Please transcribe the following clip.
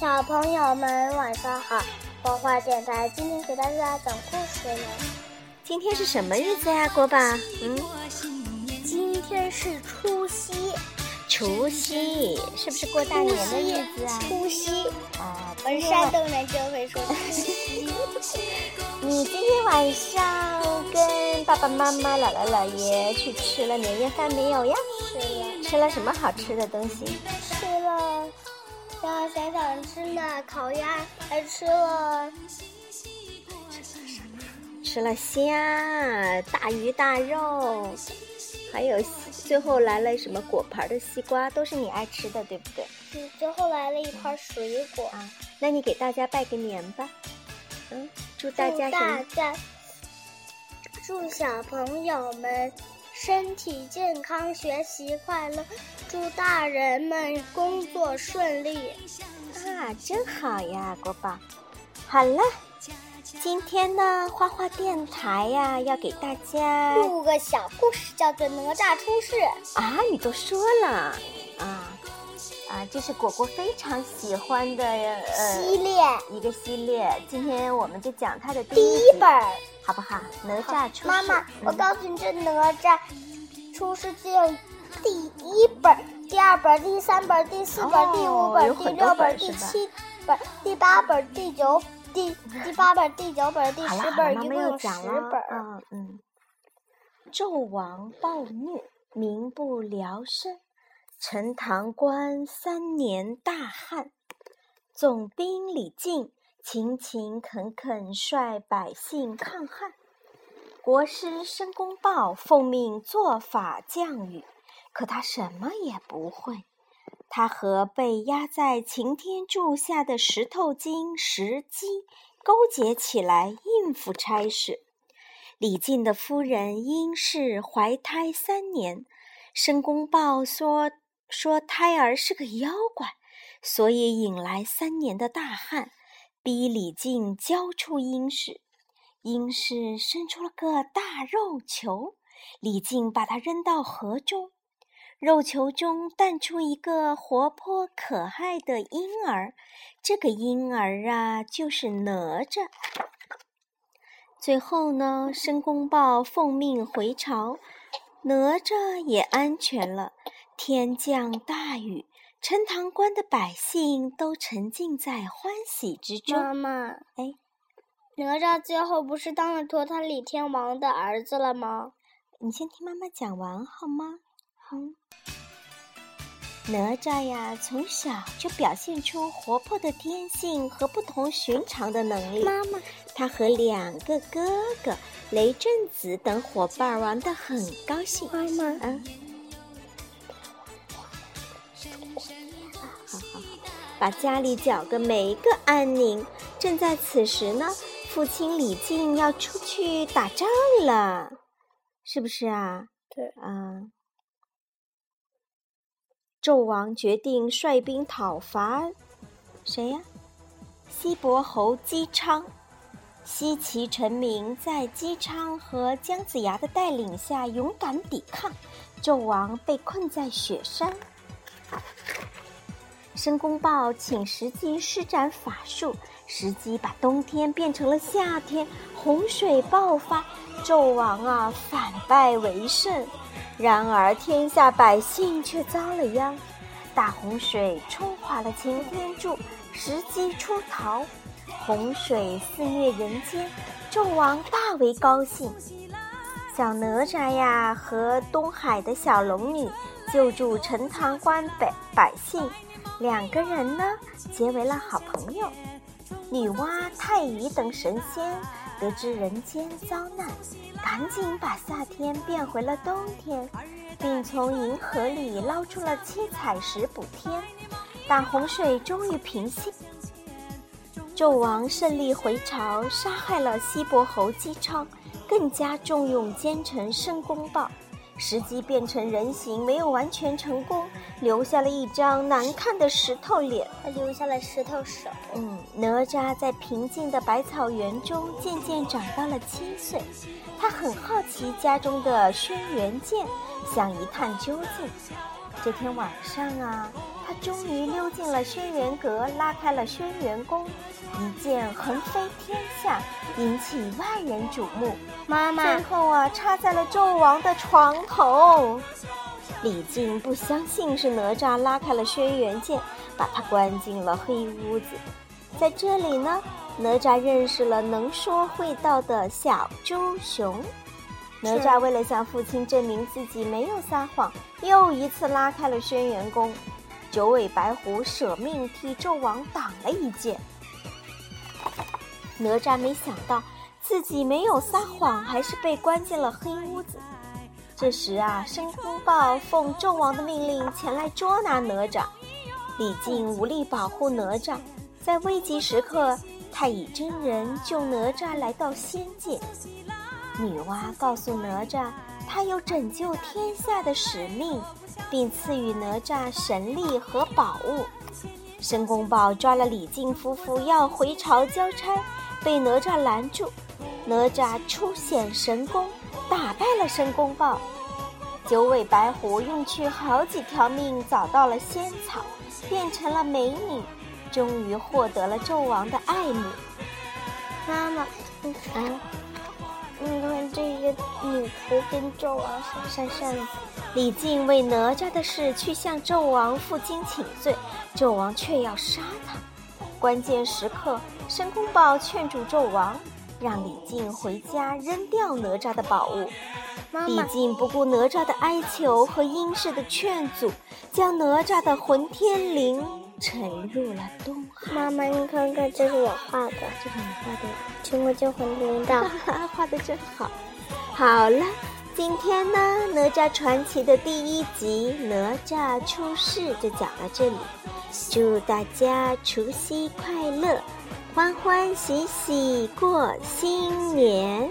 小朋友们晚上好，花花电台今天给大家讲故事了。今天是什么日子呀，国宝？嗯，今天是除夕。除夕是不是过大年的日子啊？除夕啊，我是山东人，就会说除夕。你今天晚上跟爸爸妈妈、姥姥姥爷去吃了年夜饭没有呀？吃了。吃了什么好吃的东西？吃了，让想想吃了烤鸭，还吃了。吃了虾、大鱼大肉，还有最后来了什么果盘的西瓜，都是你爱吃的，对不对？嗯，最后来了一盘水果啊。那你给大家拜个年吧，嗯，祝大家大家，祝小朋友们身体健康，学习快乐，祝大人们工作顺利。啊，真好呀，国宝。好了。今天呢，花花电台呀，要给大家录个小故事，叫做《哪吒出世》啊！你都说了啊啊！这是果果非常喜欢的呃系列，一个系列。今天我们就讲它的第一本，好不好？哪吒出世。妈妈，我告诉你，这哪吒出世就有第一本、第二本、第三本、第四本、第五本、第六本、第七本、第八本、第九。第第八本、第九本、第十本，一共有十本。嗯嗯。纣王暴虐，民不聊生。陈塘关三年大旱，总兵李靖勤勤恳恳率百姓抗旱。国师申公豹奉命做法降雨，可他什么也不会。他和被压在擎天柱下的石头精石矶勾结起来应付差事。李靖的夫人因氏怀胎三年，申公豹说说胎儿是个妖怪，所以引来三年的大旱，逼李靖交出殷氏。殷氏生出了个大肉球，李靖把它扔到河中。肉球中诞出一个活泼可爱的婴儿，这个婴儿啊，就是哪吒。最后呢，申公豹奉命回朝，哪吒也安全了。天降大雨，陈塘关的百姓都沉浸在欢喜之中。妈妈，哎，哪吒最后不是当了托塔李天王的儿子了吗？你先听妈妈讲完好吗？哪吒呀，从小就表现出活泼的天性和不同寻常的能力。妈妈，他和两个哥哥雷震子等伙伴玩得很高兴。妈妈，嗯，好好，把家里搅个没个安宁。正在此时呢，父亲李靖要出去打仗了，是不是啊？对，啊。纣王决定率兵讨伐谁呀？西伯侯姬昌。西岐臣民在姬昌和姜子牙的带领下勇敢抵抗，纣王被困在雪山。申公豹请石矶施展法术，石矶把冬天变成了夏天，洪水爆发，纣王啊反败为胜。然而，天下百姓却遭了殃，大洪水冲垮了擎天柱，石矶出逃，洪水肆虐人间，纣王大为高兴。小哪吒呀和东海的小龙女救助陈塘关百百姓，两个人呢结为了好朋友。女娲、太乙等神仙。得知人间遭难，赶紧把夏天变回了冬天，并从银河里捞出了七彩石补天。大洪水终于平息，纣王胜利回朝，杀害了西伯侯姬昌，更加重用奸臣申公豹。石矶变成人形，没有完全成功，留下了一张难看的石头脸，还留下了石头手。嗯，哪吒在平静的百草园中渐渐长到了七岁，他很好奇家中的轩辕剑，想一探究竟。这天晚上啊，他终于溜进了轩辕阁，拉开了轩辕宫，一剑横飞天下，引起万人瞩目。妈妈，最后啊，插在了纣王的床头。李靖不相信是哪吒拉开了轩辕剑，把他关进了黑屋子。在这里呢，哪吒认识了能说会道的小猪熊。哪吒为了向父亲证明自己没有撒谎，又一次拉开了轩辕宫。九尾白狐舍命替纣王挡了一剑。哪吒没想到自己没有撒谎，还是被关进了黑屋子。这时啊，申公豹奉纣王的命令前来捉拿哪吒，李靖无力保护哪吒。在危急时刻，太乙真人救哪吒来到仙界。女娲告诉哪吒，她有拯救天下的使命，并赐予哪吒神力和宝物。申公豹抓了李靖夫妇要回朝交差，被哪吒拦住。哪吒出显神功，打败了申公豹。九尾白狐用去好几条命找到了仙草，变成了美女。终于获得了纣王的爱慕。妈妈，你看，你看这些女仆跟纣王扇扇子。李靖为哪吒的事去向纣王负荆请罪，纣王却要杀他。关键时刻，申公豹劝住纣王，让李靖回家扔掉哪吒的宝物。李靖不顾哪吒的哀求和殷氏的劝阻，将哪吒的混天绫。沉入了东海。妈妈，你看看，这是我画的，这是你画的，听过叫魂铃的，画的真好。好了，今天呢，《哪吒传奇》的第一集《哪吒出世》就讲到这里。祝大家除夕快乐，欢欢喜喜过新年。